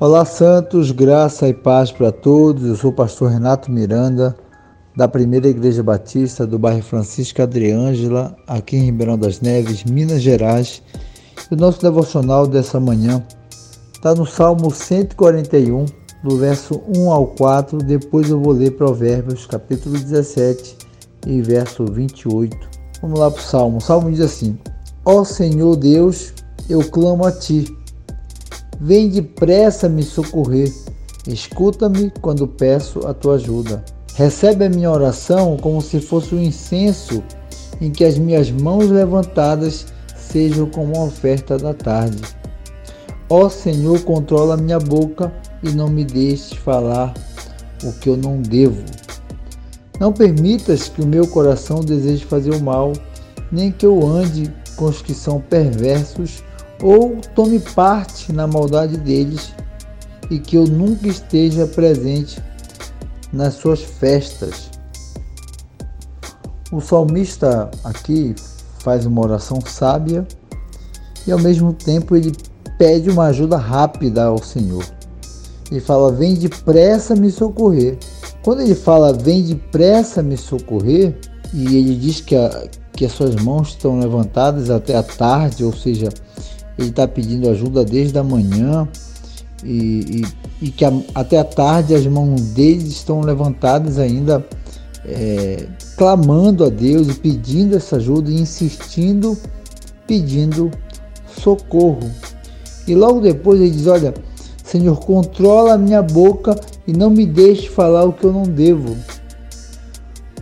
Olá, Santos, graça e paz para todos. Eu sou o pastor Renato Miranda, da Primeira Igreja Batista do bairro Francisco Adriângela, aqui em Ribeirão das Neves, Minas Gerais. O nosso devocional dessa manhã está no Salmo 141, do verso 1 ao 4. Depois eu vou ler Provérbios, capítulo 17 e verso 28. Vamos lá para o Salmo. O Salmo diz assim: Ó Senhor Deus, eu clamo a ti Vem depressa me socorrer. Escuta-me quando peço a tua ajuda. Recebe a minha oração como se fosse um incenso em que as minhas mãos levantadas sejam como uma oferta da tarde. Ó Senhor, controla minha boca e não me deixes falar o que eu não devo. Não permitas que o meu coração deseje fazer o mal, nem que eu ande com os que são perversos ou tome parte na maldade deles e que eu nunca esteja presente nas suas festas. O salmista aqui faz uma oração sábia e ao mesmo tempo ele pede uma ajuda rápida ao Senhor. Ele fala: Vem depressa me socorrer. Quando ele fala Vem depressa me socorrer, e ele diz que, a, que as suas mãos estão levantadas até a tarde, ou seja, ele está pedindo ajuda desde a manhã e, e, e que a, até a tarde as mãos deles estão levantadas ainda, é, clamando a Deus e pedindo essa ajuda e insistindo, pedindo socorro. E logo depois ele diz: Olha, Senhor, controla a minha boca e não me deixe falar o que eu não devo.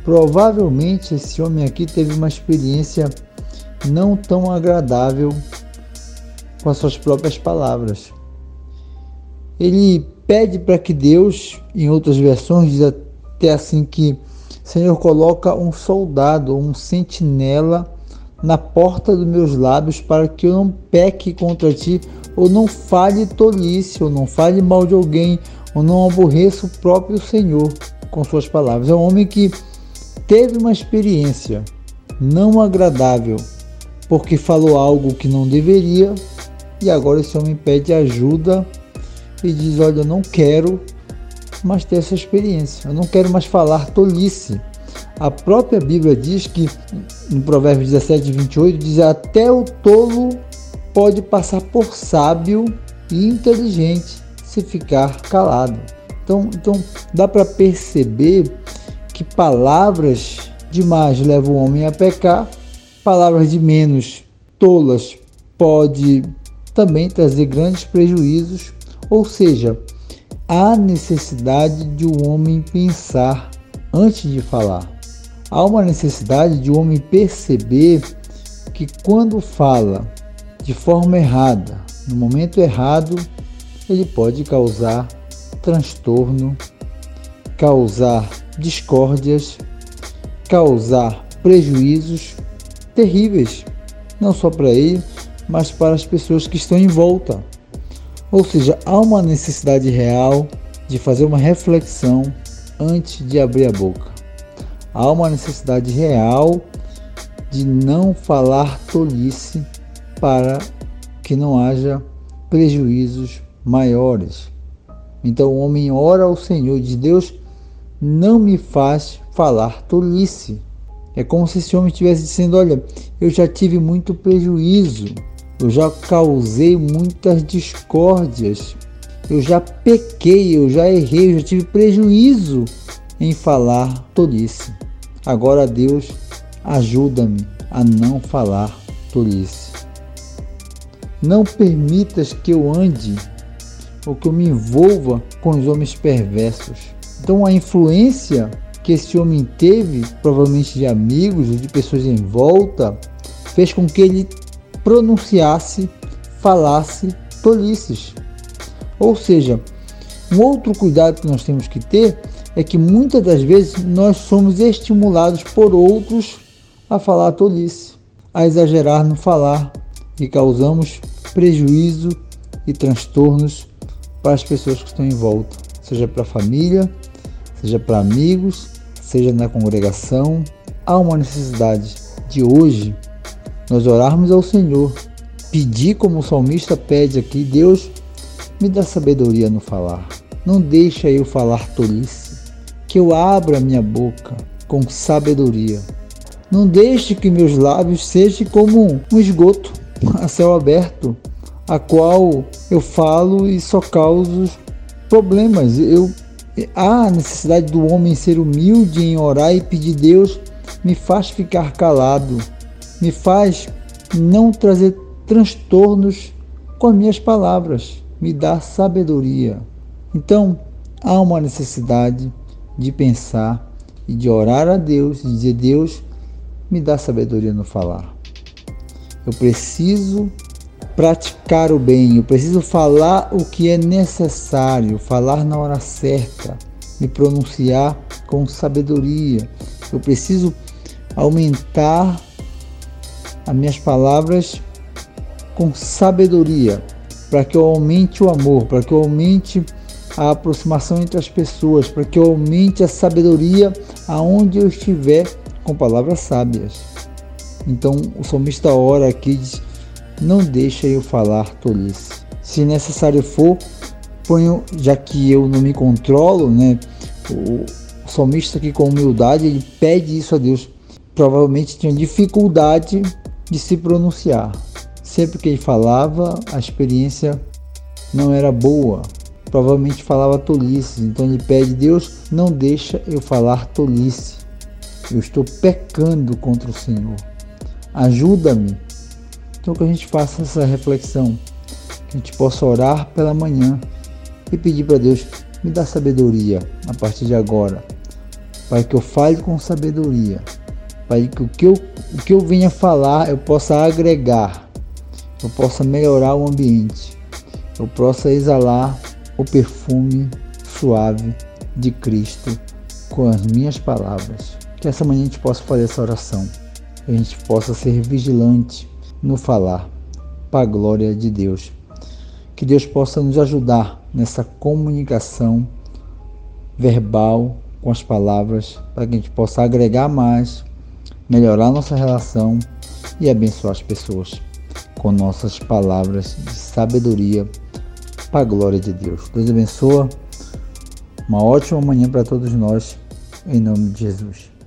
Provavelmente esse homem aqui teve uma experiência não tão agradável com as suas próprias palavras. Ele pede para que Deus, em outras versões, diz até assim que Senhor coloca um soldado, um sentinela na porta dos meus lábios para que eu não peque contra ti, ou não fale tolice, ou não fale mal de alguém, ou não aborreça o próprio Senhor com suas palavras. É um homem que teve uma experiência não agradável, porque falou algo que não deveria, e agora esse homem pede ajuda e diz: Olha, eu não quero mais ter essa experiência, eu não quero mais falar tolice. A própria Bíblia diz que, no Provérbios 17, 28, diz: Até o tolo pode passar por sábio e inteligente se ficar calado. Então, então dá para perceber que palavras demais levam o homem a pecar, palavras de menos tolas pode também trazer grandes prejuízos, ou seja, há necessidade de um homem pensar antes de falar. Há uma necessidade de um homem perceber que quando fala de forma errada, no momento errado, ele pode causar transtorno, causar discórdias, causar prejuízos terríveis, não só para ele, mas para as pessoas que estão em volta. Ou seja, há uma necessidade real de fazer uma reflexão antes de abrir a boca. Há uma necessidade real de não falar tolice para que não haja prejuízos maiores. Então o homem ora ao Senhor de Deus, não me faz falar tolice. É como se esse homem estivesse dizendo: Olha, eu já tive muito prejuízo eu já causei muitas discórdias, eu já pequei, eu já errei, eu já tive prejuízo em falar tolice. Agora, Deus, ajuda-me a não falar tolice. Não permitas que eu ande ou que eu me envolva com os homens perversos. Então, a influência que esse homem teve, provavelmente de amigos ou de pessoas em volta, fez com que ele pronunciasse, falasse tolices. Ou seja, um outro cuidado que nós temos que ter é que muitas das vezes nós somos estimulados por outros a falar tolice, a exagerar no falar e causamos prejuízo e transtornos para as pessoas que estão em volta, seja para a família, seja para amigos, seja na congregação. Há uma necessidade de hoje nós orarmos ao Senhor, pedir como o salmista pede aqui, Deus, me dá sabedoria no falar. Não deixa eu falar tolice, que eu abra minha boca com sabedoria. Não deixe que meus lábios sejam como um esgoto a céu aberto, a qual eu falo e só causo problemas. Eu há necessidade do homem ser humilde em orar e pedir Deus me faz ficar calado, me faz não trazer transtornos com as minhas palavras, me dá sabedoria. Então, há uma necessidade de pensar e de orar a Deus e dizer: Deus, me dá sabedoria no falar. Eu preciso praticar o bem, eu preciso falar o que é necessário, falar na hora certa, me pronunciar com sabedoria. Eu preciso aumentar as minhas palavras com sabedoria, para que eu aumente o amor, para que eu aumente a aproximação entre as pessoas, para que eu aumente a sabedoria aonde eu estiver com palavras sábias. Então o salmista ora aqui diz: Não deixa eu falar tolice. Se necessário for, ponho, já que eu não me controlo, né? O, salmista aqui com humildade, ele pede isso a Deus. Provavelmente tinha dificuldade de se pronunciar. Sempre que ele falava, a experiência não era boa. Provavelmente falava tolice. Então ele pede: Deus, não deixa eu falar tolice. Eu estou pecando contra o Senhor. Ajuda-me. Então que a gente faça essa reflexão, que a gente possa orar pela manhã e pedir para Deus me dá sabedoria a partir de agora, para que eu fale com sabedoria, para que o que eu, o que eu venha falar eu possa agregar, eu possa melhorar o ambiente, eu possa exalar o perfume suave de Cristo com as minhas palavras. Que essa manhã a gente possa fazer essa oração a gente possa ser vigilante no falar, para a glória de Deus. Que Deus possa nos ajudar nessa comunicação verbal com as palavras, para que a gente possa agregar mais, melhorar nossa relação e abençoar as pessoas com nossas palavras de sabedoria para a glória de Deus. Deus abençoa. Uma ótima manhã para todos nós, em nome de Jesus.